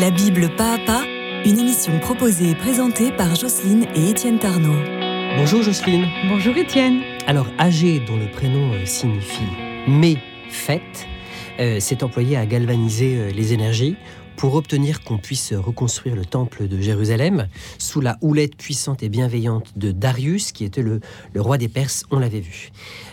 La Bible pas à pas, une émission proposée et présentée par Jocelyne et Étienne Tarnot. Bonjour Jocelyne. Bonjour Étienne. Alors, âgé, dont le prénom euh, signifie mais fête, euh, s'est employé à galvaniser euh, les énergies pour obtenir qu'on puisse reconstruire le temple de Jérusalem sous la houlette puissante et bienveillante de Darius, qui était le, roi des Perses, on l'avait vu.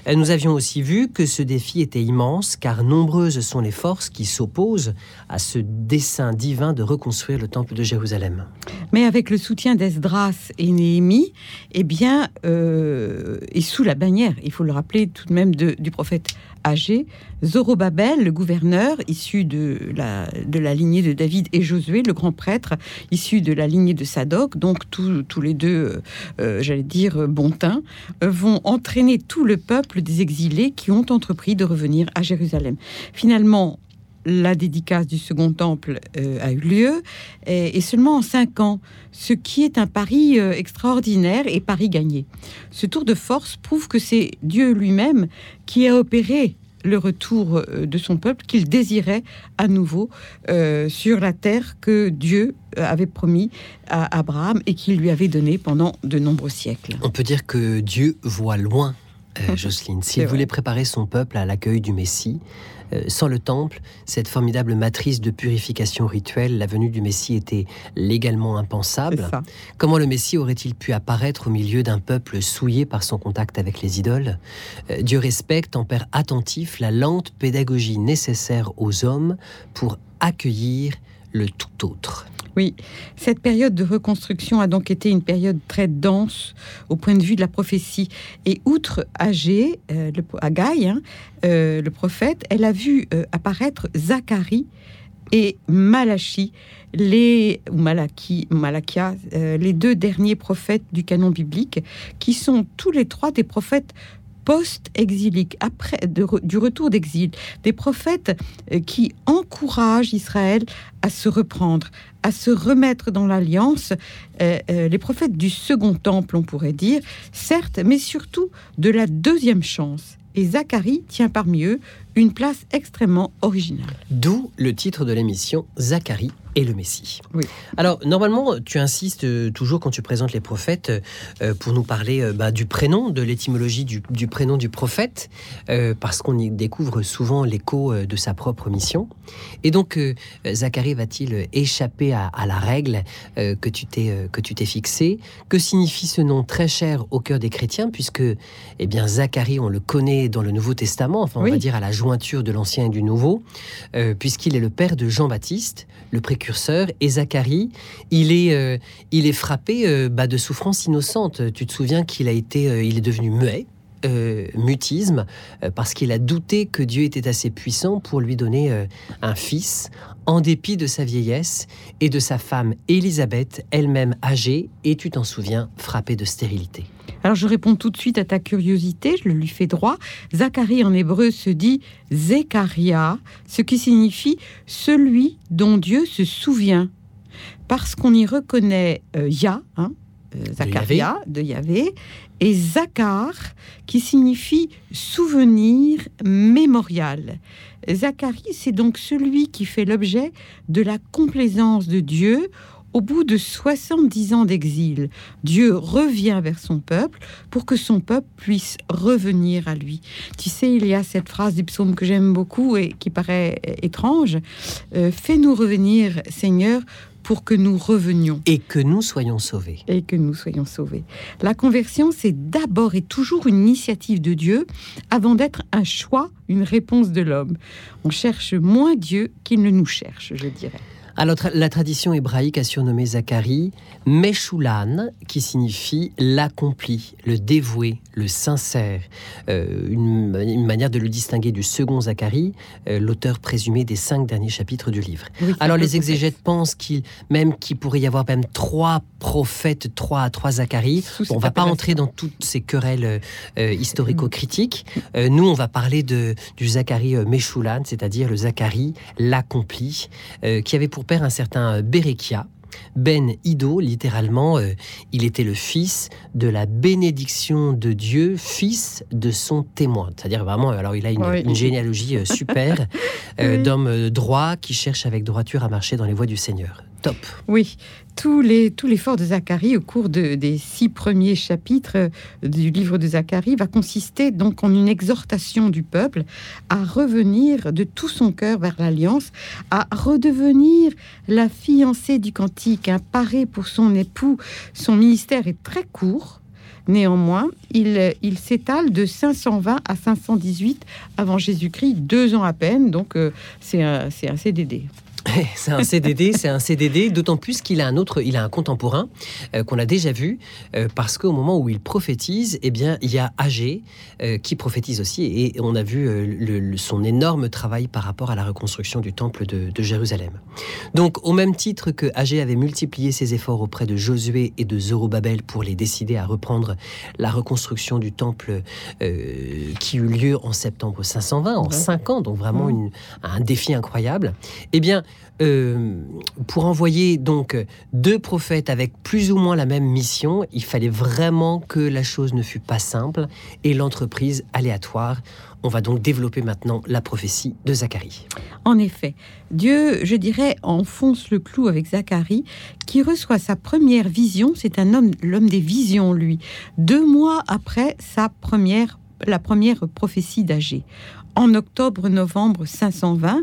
Euh, Nous avions aussi vu que ce défi était immense, car nombreuses sont les forces qui s'opposent à ce dessein divin de reconstruire le temple de Jérusalem. Mais avec le soutien d'Esdras et Néhémie, eh bien, euh, et sous la bannière, il faut le rappeler tout de même, du prophète âgé, Zorobabel, le gouverneur, issu de la, lignée de David, et Josué, le grand prêtre, issu de la lignée de Sadoc, donc tous les deux, euh, euh, j'allais dire, euh, bon teint, euh, vont entraîner tout le peuple des exilés qui ont entrepris de revenir à Jérusalem. Finalement, la dédicace du second temple euh, a eu lieu, et, et seulement en cinq ans, ce qui est un pari euh, extraordinaire et pari gagné. Ce tour de force prouve que c'est Dieu lui-même qui a opéré le retour euh, de son peuple qu'il désirait à nouveau euh, sur la terre que Dieu avait promis à Abraham et qu'il lui avait donnée pendant de nombreux siècles. On peut dire que Dieu voit loin, euh, Jocelyne. S'il voulait préparer son peuple à l'accueil du Messie, euh, sans le temple, cette formidable matrice de purification rituelle, la venue du Messie était légalement impensable. Comment le Messie aurait-il pu apparaître au milieu d'un peuple souillé par son contact avec les idoles? Euh, Dieu respecte en père attentif la lente pédagogie nécessaire aux hommes pour accueillir le tout autre. Oui, cette période de reconstruction a donc été une période très dense au point de vue de la prophétie. Et outre Agé, euh, le, hein, euh, le prophète, elle a vu euh, apparaître Zacharie et Malachi, les, ou Malaki, Malakia, euh, les deux derniers prophètes du canon biblique, qui sont tous les trois des prophètes post-exiliques, après du retour d'exil, des prophètes euh, qui encouragent Israël à se reprendre, à se remettre dans l'alliance, euh, euh, les prophètes du second temple, on pourrait dire, certes, mais surtout de la deuxième chance. Et Zacharie tient parmi eux une place extrêmement originale. D'où le titre de l'émission Zacharie et le Messie. Oui. Alors, normalement, tu insistes euh, toujours quand tu présentes les prophètes euh, pour nous parler euh, bah, du prénom, de l'étymologie du, du prénom du prophète, parce qu'on y découvre souvent l'écho de sa propre mission. Et donc, Zacharie va-t-il échapper à, à la règle que tu t'es que tu t'es fixée? Que signifie ce nom très cher au cœur des chrétiens, puisque, eh bien, Zacharie, on le connaît dans le Nouveau Testament, enfin, on va dire à la jointure de l'Ancien et du Nouveau, euh, puisqu'il est le père de Jean-Baptiste, le précurseur, et Zacharie, il est, euh, il est frappé euh, bah, de souffrances innocentes. Tu te souviens qu'il a été, il est devenu muet. mutisme parce qu'il a douté que Dieu était assez puissant pour lui donner un fils en dépit de sa vieillesse et de sa femme Élisabeth elle-même âgée et tu t'en souviens frappée de stérilité. Alors je réponds tout de suite à ta curiosité, je le lui fais droit. Zacharie en hébreu se dit Zekaria, ce qui signifie celui dont Dieu se souvient. Parce qu'on y reconnaît euh, Yah, hein, euh, Zacharia, de Yahvé, et Zakar, qui signifie souvenir mémorial. Zacharie, c'est donc celui qui fait l'objet de la complaisance de Dieu au bout de 70 ans d'exil. Dieu revient vers son peuple pour que son peuple puisse revenir à lui. Tu sais, il y a cette phrase du psaume que j'aime beaucoup et qui paraît euh, étrange. Euh, Fais-nous revenir, Seigneur, pour que nous revenions Et que nous soyons sauvés. et que nous soyons sauvés. La conversion, c'est d'abord et toujours une initiative de Dieu avant d'être un choix, une réponse de l'homme. On cherche moins Dieu qu'il ne nous cherche, je dirais. Alors, la tradition hébraïque a surnommé Zacharie Meshulan, qui signifie l'accompli, le dévoué, le sincère. Euh, une, une manière de le distinguer du second Zacharie, euh, l'auteur présumé des cinq derniers chapitres du livre. Oui, Alors, les exégètes pensent qu'il, même qu'il pourrait y avoir même trois prophètes, trois, trois Zacharie. Bon, on cette va pas entrer dans toutes ces querelles euh, historico-critiques. Euh, nous, on va parler de, du Zacharie Meshulan, c'est-à-dire le Zacharie l'accompli, qui avait pour père un certain euh, Béréchia. Ben Ido, littéralement, euh, il était le fils de la bénédiction de Dieu, fils de son témoin. C'est-à-dire vraiment, alors il a une, Oui. une généalogie euh, super euh, Oui. euh, droits qui cherchent avec droiture à marcher dans les voies du Seigneur. Top. Oui, tout l'effort de Zacharie au cours de- des six premiers chapitres euh, du livre de Zacharie va consister donc en une exhortation du peuple à revenir de tout son cœur vers l'alliance, à redevenir la fiancée du cantique, un paré pour son époux. Son ministère est très court. Néanmoins, il, s'étale de 520 à 518 avant Jésus-Christ, deux ans à peine, donc euh, c'est un, un CDD. C'est un CDD, c'est un CDD, d'autant plus qu'il a un autre, il a un contemporain euh, qu'on a déjà vu, euh, parce qu'au moment où il prophétise, eh bien, il y a Agé euh, qui prophétise aussi, et on a vu le- le- son énorme travail par rapport à la reconstruction du temple de, de Jérusalem. Donc, au même titre que Agé avait multiplié ses efforts auprès de Josué et de Zorobabel pour les décider à reprendre la reconstruction du temple qui eut lieu en septembre 520, en Ouais. cinq ans, donc vraiment Ouais. une- un défi incroyable. Eh bien, euh, pour envoyer donc deux prophètes avec plus ou moins la même mission, il fallait vraiment que la chose ne fût pas simple et l'entreprise aléatoire. On va donc développer maintenant la prophétie de Zacharie. En effet, Dieu, je dirais, enfonce le clou avec Zacharie, qui reçoit sa première vision. C'est un homme, l'homme des visions, lui, deux mois après sa première, la première prophétie d'Agé, en octobre-novembre 520.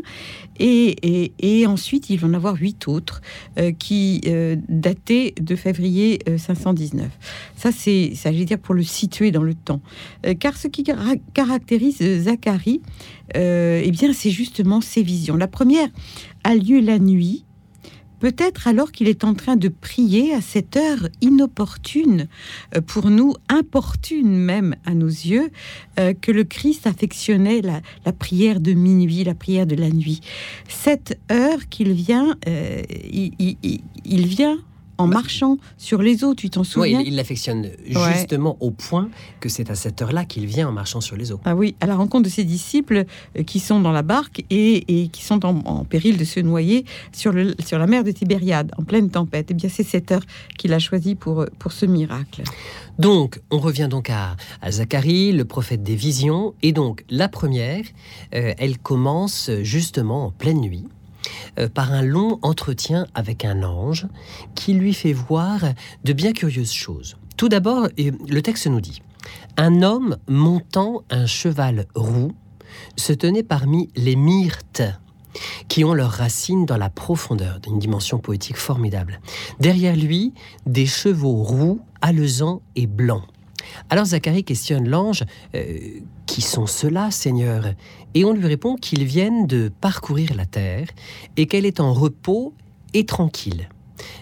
Et, ensuite, il va en avoir huit autres euh, qui euh, dataient de février euh, 519. Ça, c'est, ça, veux dire, pour le situer dans le temps. Euh, car ce qui cara- caractérise euh, Zacharie, euh, eh bien, c'est justement ces visions. La première a lieu la nuit, peut-être alors qu'il est en train de prier à cette heure inopportune, euh, pour nous, importune même à nos yeux, euh, que le Christ affectionnait la, prière de minuit, la prière de la nuit. Cette heure qu'il vient, euh, il vient en marchant sur les eaux, tu t'en Oui, souviens il il l'affectionne justement au point que c'est à cette heure-là qu'il vient en marchant sur les eaux. Ah oui, à la rencontre de ses disciples euh, qui sont dans la barque et, et qui sont en, en péril de se noyer sur, le, sur la mer de Tibériade, en pleine tempête. Eh bien, c'est cette heure qu'il a choisie pour, pour ce miracle. Donc, on revient donc à, à Zacharie, le prophète des visions. Et donc, la première, euh, elle commence justement en pleine nuit euh, par un long entretien avec un ange qui lui fait voir de bien curieuses choses. Tout d'abord, euh, le texte nous dit Un homme montant un cheval roux se tenait parmi les myrtes qui ont leurs racines dans la profondeur, d'une dimension poétique formidable. Derrière lui, des chevaux roux, alezans et blancs. Alors Zacharie questionne l'ange euh, Qui sont ceux-là, Seigneur? Et on lui répond qu'ils viennent de parcourir la terre et qu'elle est en repos et tranquille.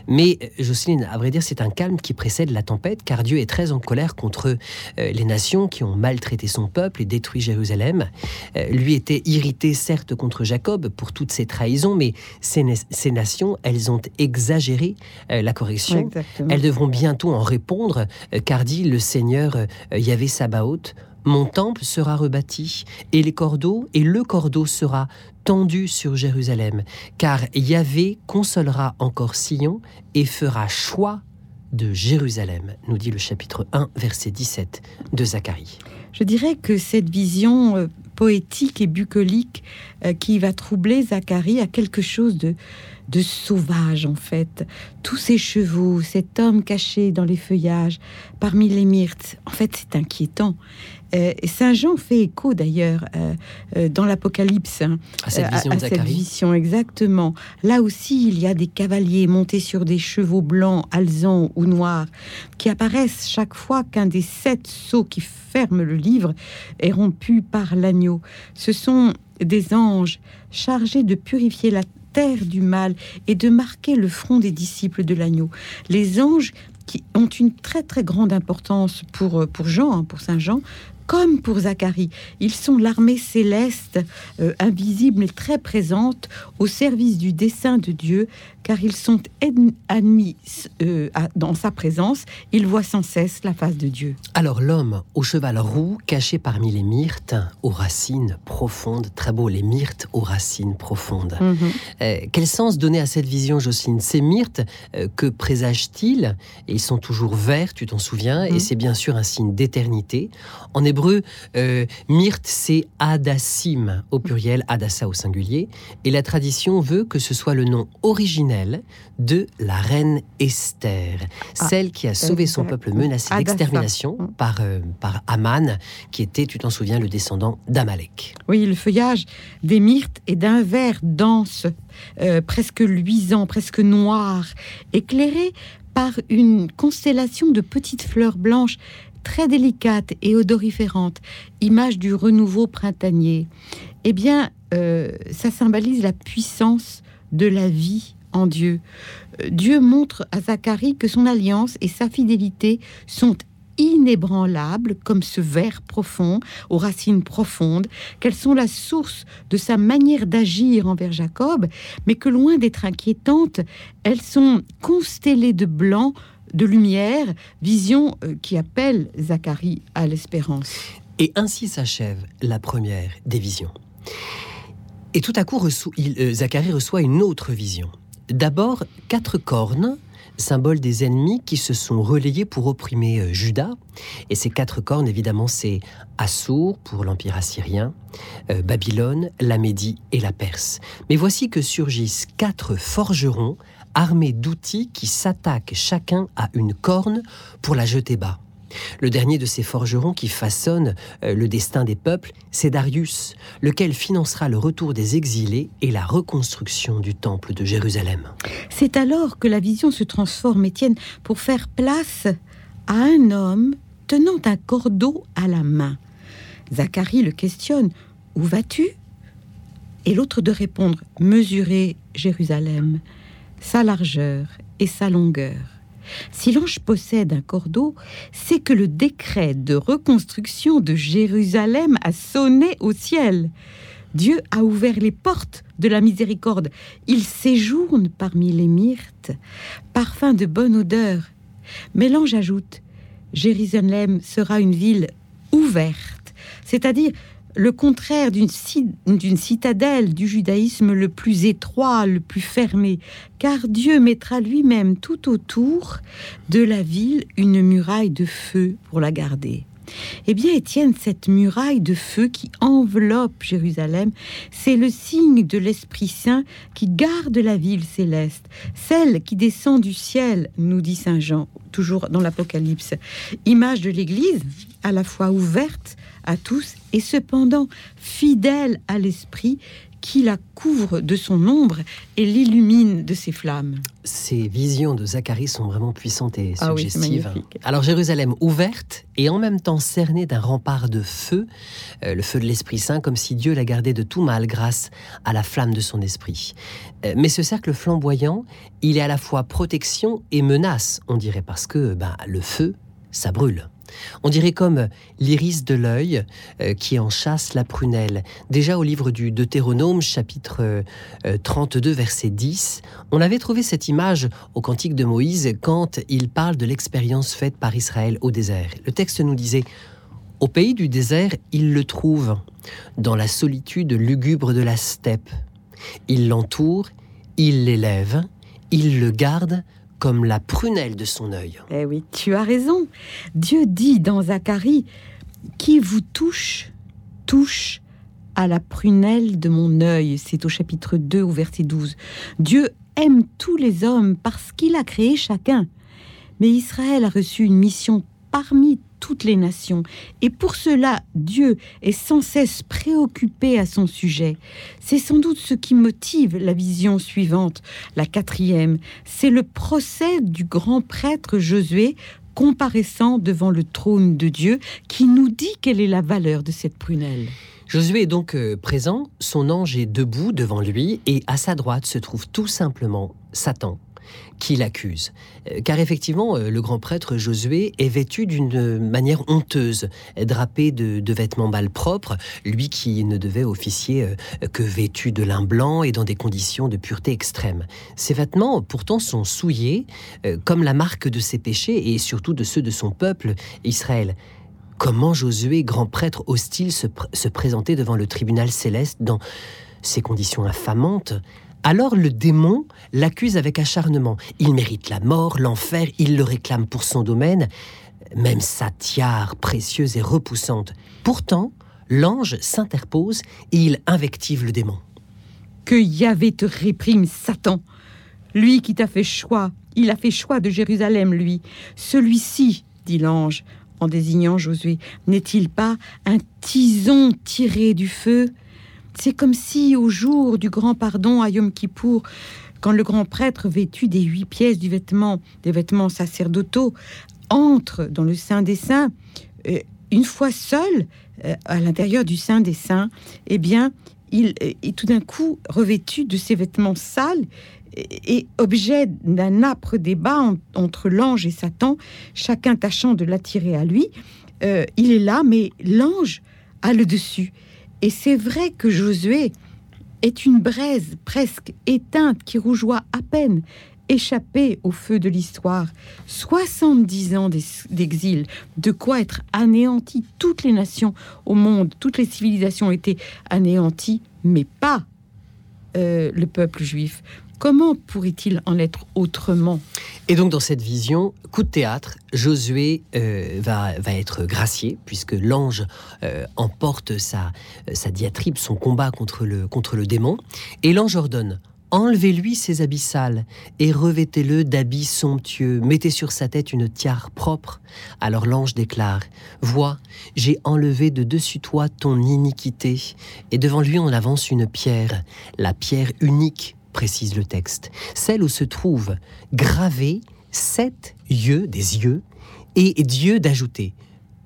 Mais euh, Jocelyne, à vrai dire, c'est un calme qui précède la tempête, car Dieu est très en colère contre euh, les nations qui ont maltraité son peuple et détruit Jérusalem. Euh, lui était irrité, certes, contre Jacob pour toutes ses trahisons, mais ces, ces nations, elles ont exagéré la correction. Exactement. Elles devront bientôt en répondre, car dit le Seigneur Yahvé Sabaoth, mon temple sera rebâti, et les cordeaux, et le cordeau sera tendu sur Jérusalem, car Yahvé consolera encore Sion et fera choix de Jérusalem, nous dit le chapitre 1, verset 17 de Zacharie. Je dirais que cette vision euh, poétique et bucolique euh, qui va troubler Zacharie a quelque chose de, de sauvage en fait. Tous ces chevaux, cet homme caché dans les feuillages, parmi les myrtes, en fait c'est inquiétant. Euh, Saint Jean fait écho d'ailleurs euh, euh, dans l'Apocalypse hein, À cette vision cette exactement. Là aussi, il y a des cavaliers montés sur des chevaux blancs, alezans ou noirs, qui apparaissent chaque fois qu'un des sept sceaux qui ferment le livre est rompu par l'agneau. Ce sont des anges chargés de purifier la terre du mal et de marquer le front des disciples de l'agneau. Les anges qui ont une très très grande importance pour, pour Jean, hein, pour Saint Jean, comme pour Zacharie. Ils sont l'armée céleste, euh, invisible et très présente, au service du dessein de Dieu, car ils sont admis euh, dans sa présence. Ils voient sans cesse la face de Dieu. Alors l'homme au cheval roux, caché parmi les myrtes, aux racines profondes, très beau, les myrtes aux racines profondes. Mhm. Euh, quel sens donner à cette vision, Jocelyne? Ces myrtes, que présagent-ils Ils sont toujours verts, tu t'en souviens, et mhm. c'est bien sûr un signe d'éternité. En hébreu, euh, myrte, c'est Adassim au pluriel, Adassa au singulier. Et la tradition veut que ce soit le nom originel de la reine Esther, ah, celle qui a sauvé son peuple menacé d'extermination mm. par, euh, par Aman, qui était, tu t'en souviens, le descendant d'Amalek. Oui, le feuillage des myrtes est d'un vert dense, euh, presque luisant, presque noir, éclairé par une constellation de petites fleurs blanches très délicate et odoriférante, image du renouveau printanier, eh bien, euh, ça symbolise la puissance de la vie en Dieu. Euh, Dieu montre à Zacharie que son alliance et sa fidélité sont inébranlables comme ce ver profond, aux racines profondes, qu'elles sont la source de sa manière d'agir envers Jacob, mais que loin d'être inquiétantes, elles sont constellées de blanc de lumière, vision euh, qui appelle Zacharie à l'espérance. Et ainsi s'achève la première des visions. Et tout à coup, euh, Zacharie reçoit une autre vision. D'abord, quatre cornes, symbole des ennemis qui se sont relayés pour opprimer euh, Juda. Et ces quatre cornes, évidemment, c'est Assour pour l'Empire assyrien, Babylone, la Médie et la Perse. Mais voici que surgissent quatre forgerons armés d'outils qui s'attaquent chacun à une corne pour la jeter bas. Le dernier de ces forgerons qui façonne euh, le destin des peuples, c'est Darius, lequel financera le retour des exilés et la reconstruction du temple de Jérusalem. C'est alors que la vision se transforme, Étienne, pour faire place à un homme tenant un cordeau à la main. Zacharie le questionne Où vas-tu? Et l'autre de répondre Mesurer Jérusalem sa largeur et sa longueur. Si l'ange possède un cordeau, c'est que le décret de reconstruction de Jérusalem a sonné au ciel. Dieu a ouvert les portes de la miséricorde. Il séjourne parmi les myrtes, parfum de bonne odeur. Mais l'ange ajoute, Jérusalem sera une ville ouverte, c'est-à-dire le contraire d'une citadelle du judaïsme le plus étroit, le plus fermé, car Dieu mettra lui-même tout autour de la ville une muraille de feu pour la garder. Eh bien, Étienne, cette muraille de feu qui enveloppe Jérusalem, c'est le signe de l'Esprit Saint qui garde la ville céleste, celle qui descend du ciel, nous dit Saint Jean, toujours dans l'Apocalypse. Image de l'Église, à la fois ouverte à tous et cependant fidèle à l'Esprit qui la couvre de son ombre et l'illumine de ses flammes. Ces visions de Zacharie sont vraiment puissantes et ah suggestives. Alors Jérusalem ouverte et en même temps cernée d'un rempart de feu, euh, le feu de l'Esprit Saint, comme si Dieu la gardait de tout mal grâce à la flamme de son esprit. Euh, mais ce cercle flamboyant, il est à la fois protection et menace, on dirait, parce que ben, le feu, ça brûle. On dirait comme l'iris de l'œil euh, qui en chasse la prunelle. Déjà au livre du Deutéronome, chapitre 32, euh, verset 10, on avait trouvé cette image au cantique de Moïse quand il parle de l'expérience faite par Israël au désert. Le texte nous disait Au pays du désert, il le trouve, dans la solitude lugubre de la steppe. Il l'entoure, il l'élève, il le garde comme la prunelle de son œil. Eh oui, tu as raison. Dieu dit dans Zacharie, qui vous touche, touche à la prunelle de mon œil. C'est au chapitre 2 au verset 12. Dieu aime tous les hommes parce qu'il a créé chacun. Mais Israël a reçu une mission parmi toutes les nations. Et pour cela, Dieu est sans cesse préoccupé à son sujet. C'est sans doute ce qui motive la vision suivante, la quatrième. C'est le procès du grand prêtre Josué comparaissant devant le trône de Dieu qui nous dit quelle est la valeur de cette prunelle. Josué est donc euh, présent, son ange est debout devant lui et à sa droite se trouve tout simplement Satan qui l'accuse. Euh, car effectivement, euh, le grand prêtre Josué est vêtu d'une manière honteuse, drapé de, vêtements malpropres, lui qui ne devait officier euh, que vêtu de lin blanc et dans des conditions de pureté extrême. Ces vêtements, pourtant, sont souillés, comme la marque de ses péchés et surtout de ceux de son peuple, Israël. Comment Josué, grand prêtre hostile, se, se présentait devant le tribunal céleste dans ces conditions infamantes alors le démon l'accuse avec acharnement. Il mérite la mort, l'enfer, il le réclame pour son domaine. Même sa tiare précieuse et repoussante. Pourtant, l'ange s'interpose et il invective le démon. Que Yahvé te réprime, Satan. Lui qui t'a fait choix, il a fait choix de Jérusalem, lui. Celui-ci, dit l'ange, en désignant Josué, n'est-il pas un tison tiré du feu? C'est comme si au jour du grand pardon à Yom Kippour, quand le grand prêtre vêtu des huit pièces du vêtement, des vêtements sacerdotaux, entre dans le Saint des Saints, euh, une fois seul euh, à l'intérieur du Saint des Saints, eh bien, il est tout d'un coup revêtu de ses vêtements sales et objet d'un âpre débat entre l'ange et Satan, chacun tâchant de l'attirer à lui. Euh, il est là, mais l'ange a le dessus. Et c'est vrai que Josué est une braise presque éteinte qui rougeoie à peine, échappée au feu de l'histoire. 70 ans d'exil, de quoi être anéanti. Toutes les nations au monde, toutes les civilisations étaient anéanties, mais pas euh, le peuple juif. Comment pourrait-il en être autrement? Et donc dans cette vision, coup de théâtre, Josué euh, va, être gracié, puisque l'ange euh, emporte sa, sa diatribe, son combat contre le, contre le démon, et l'ange ordonne Enlevez-lui ses habits sales et revêtez-le d'habits somptueux. Mettez sur sa tête une tiare propre. Alors l'ange déclare Vois, j'ai enlevé de dessus toi ton iniquité. Et devant lui on avance une pierre, la pierre unique précise le texte, celle où se trouvent gravés sept yeux, des yeux, et Dieu d'ajouter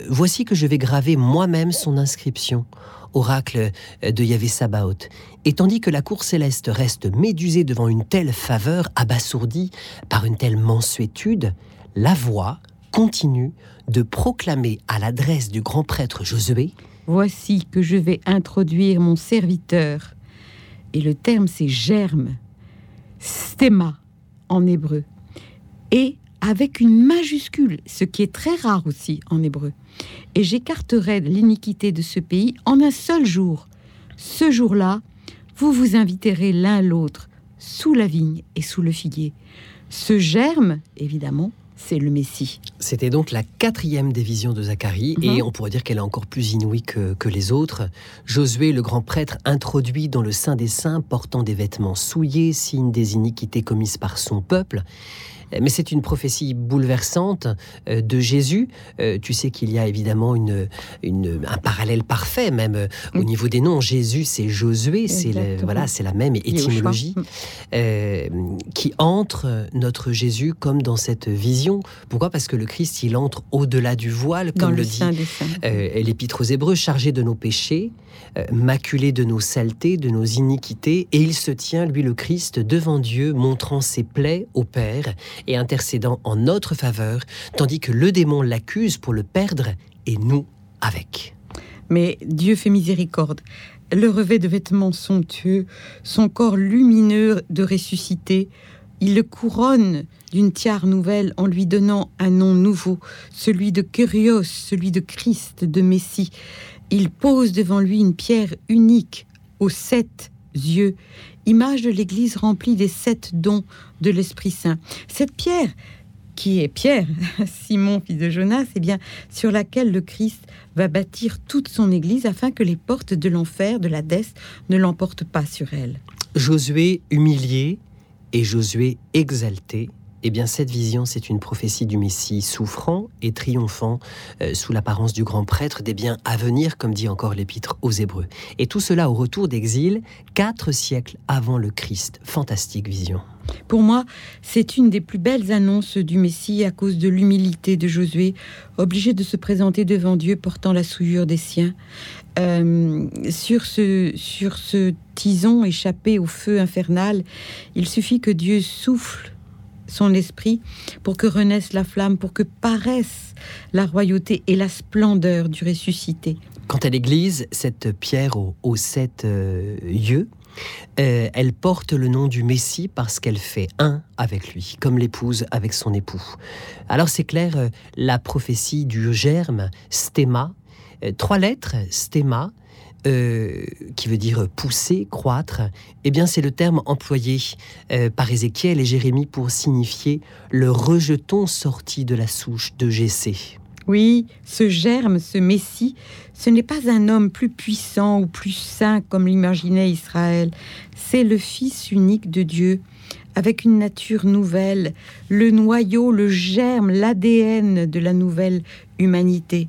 Voici que je vais graver moi-même son inscription, oracle de Yahvé Sabaoth. Et tandis que la cour céleste reste médusée devant une telle faveur, abasourdie par une telle mansuétude, la voix continue de proclamer à l'adresse du grand prêtre Josué Voici que je vais introduire mon serviteur. Et le terme, c'est germe stéma en hébreu, et avec une majuscule, ce qui est très rare aussi en hébreu. Et j'écarterai l'iniquité de ce pays en un seul jour. Ce jour-là, vous vous inviterez l'un l'autre sous la vigne et sous le figuier. Ce germe, évidemment, c'est le Messie. C'était donc la quatrième des visions de Zacharie, et mhm. on pourrait dire qu'elle est encore plus inouïe que, que, les autres. Josué, le grand prêtre, introduit dans le Saint des Saints, portant des vêtements souillés, signe des iniquités commises par son peuple mais c'est une prophétie bouleversante euh, de Jésus. Euh, tu sais qu'il y a évidemment une, un parallèle parfait, même euh, au niveau des noms. Jésus, c'est Josué, c'est voilà, c'est la même étymologie qui entre notre Jésus comme dans cette vision. Pourquoi? Parce que le Christ, il entre au-delà du voile, comme le, dit l'Épître aux Hébreux, chargé de nos péchés, maculé de nos saletés, de nos iniquités, et il se tient, lui le Christ, devant Dieu, montrant ses plaies au Père et intercédant en notre faveur, tandis que le démon l'accuse pour le perdre et nous avec. Mais Dieu fait miséricorde. Le revêt de vêtements somptueux, son corps lumineux de ressuscité, il le couronne d'une tiare nouvelle en lui donnant un nom nouveau, celui de Curios, celui de Christ, de Messie. Il pose devant lui une pierre unique aux sept yeux image de l'Église remplie des sept dons de l'Esprit Saint. Cette pierre, qui est Pierre, Simon, fils de Jonas, eh bien, sur laquelle le Christ va bâtir toute son Église afin que les portes de l'enfer, de la ne l'emportent pas sur elle. Josué humilié et Josué exalté eh bien, cette vision, c'est une prophétie du Messie souffrant et triomphant euh, sous l'apparence du grand prêtre des biens à venir, comme dit encore l'Épître aux Hébreux. Et tout cela au retour d'exil, quatre siècles avant le Christ. Fantastique vision. Pour moi, c'est une des plus belles annonces du Messie à cause de l'humilité de Josué, obligé de se présenter devant Dieu portant la souillure des siens. Euh, sur, ce, sur ce tison échappé au feu infernal, il suffit que Dieu souffle son esprit pour que renaisse la flamme, pour que paraisse la royauté et la splendeur du ressuscité. Quant à l'Église, cette pierre aux, sept euh, yeux, euh, elle porte le nom du Messie parce qu'elle fait un avec lui, comme l'épouse avec son époux. Alors c'est clair, euh, la prophétie du germe, stéma, trois lettres, stéma, qui veut dire pousser, croître, eh bien c'est le terme employé par Ézéchiel et Jérémie pour signifier le rejeton sorti de la souche de Jessé. Oui, ce germe, ce Messie, ce n'est pas un homme plus puissant ou plus saint comme l'imaginait Israël, c'est le Fils unique de Dieu, avec une nature nouvelle, le noyau, le germe, l'ADN de la nouvelle humanité.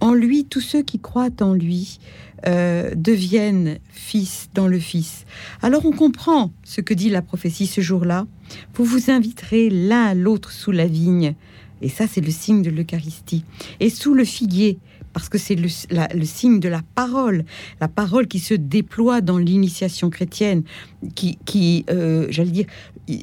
En lui, tous ceux qui croient en lui euh, deviennent fils dans le Fils. Alors on comprend ce que dit la prophétie ce jour-là. Vous vous inviterez l'un à l'autre sous la vigne. Et ça, c'est le signe de l'Eucharistie. Et sous le figuier, parce que c'est le, signe de la parole, la parole qui se déploie dans l'initiation chrétienne, qui, euh, j'allais dire,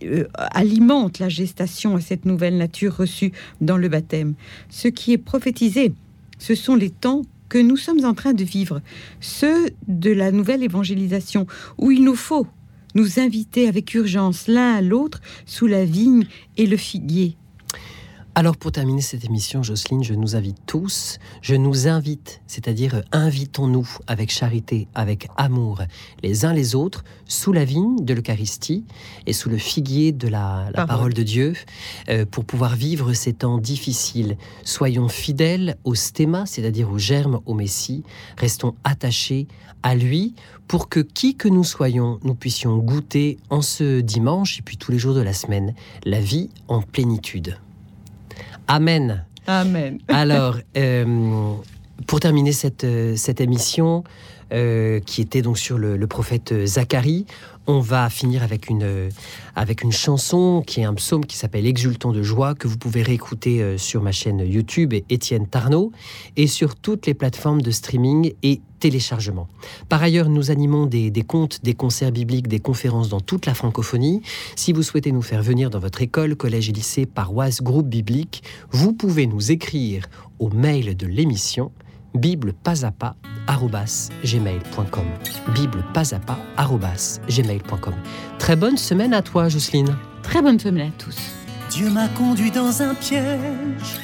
euh, alimente la gestation à cette nouvelle nature reçue dans le baptême. Ce qui est prophétisé, ce sont les temps que nous sommes en train de vivre, ceux de la nouvelle évangélisation, où il nous faut nous inviter avec urgence l'un à l'autre sous la vigne et le figuier alors pour terminer cette émission, Jocelyne, je nous invite tous, je nous invite, c'est-à-dire euh, invitons-nous avec charité, avec amour, les uns les autres, sous la vigne de l'Eucharistie et sous le figuier de la, parole. de Dieu, euh, pour pouvoir vivre ces temps difficiles. Soyons fidèles au stéma, c'est-à-dire au germe, au Messie, restons attachés à lui pour que qui que nous soyons, nous puissions goûter en ce dimanche et puis tous les jours de la semaine la vie en plénitude. Amen. Amen. Alors, euh, pour terminer cette, euh, cette émission, euh, qui était donc sur le, le, prophète Zacharie, on va finir avec une, avec une chanson qui est un psaume qui s'appelle Exultant de joie, que vous pouvez réécouter sur ma chaîne YouTube Étienne Tarnot et sur toutes les plateformes de streaming et téléchargement. Par ailleurs, nous animons des, des contes, des concerts bibliques, des conférences dans toute la francophonie. Si vous souhaitez nous faire venir dans votre école, collège et lycée, paroisse, groupe biblique, vous pouvez nous écrire au mail de l'émission bible pas à pas gmail.com bible pas à pas gmail.com Très bonne semaine à toi Jocelyne. Très bonne semaine à tous. Dieu m'a conduit dans un piège.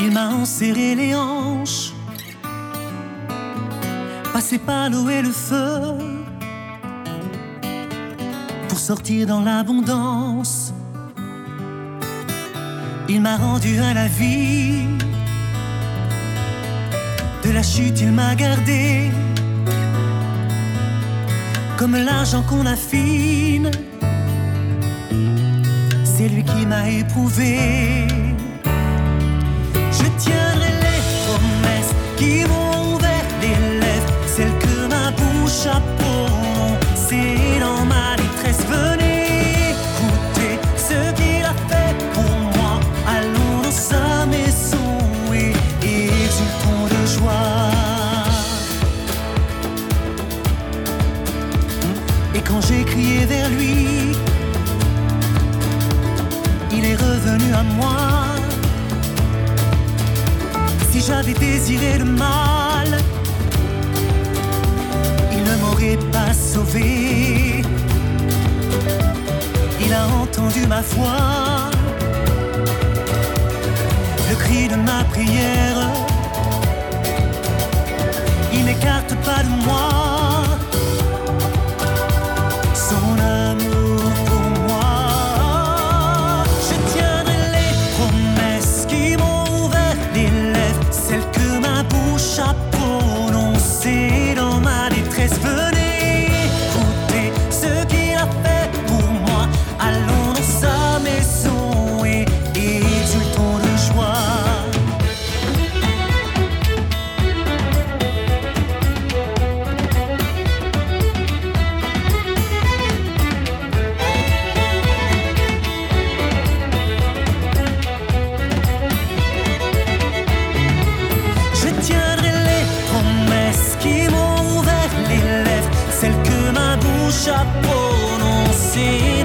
Il m'a enserré les hanches passer par l'eau et le feu pour sortir dans l'abondance. Il m'a rendu à la vie. De la chute, il m'a gardé comme l'argent qu'on affine. C'est lui qui m'a éprouvé. Je tiendrai les promesses qui vont chapeau, c'est moi. Si j'avais désiré le mal, pas sauvé. Il a entendu ma foi, chapeau, non, c'est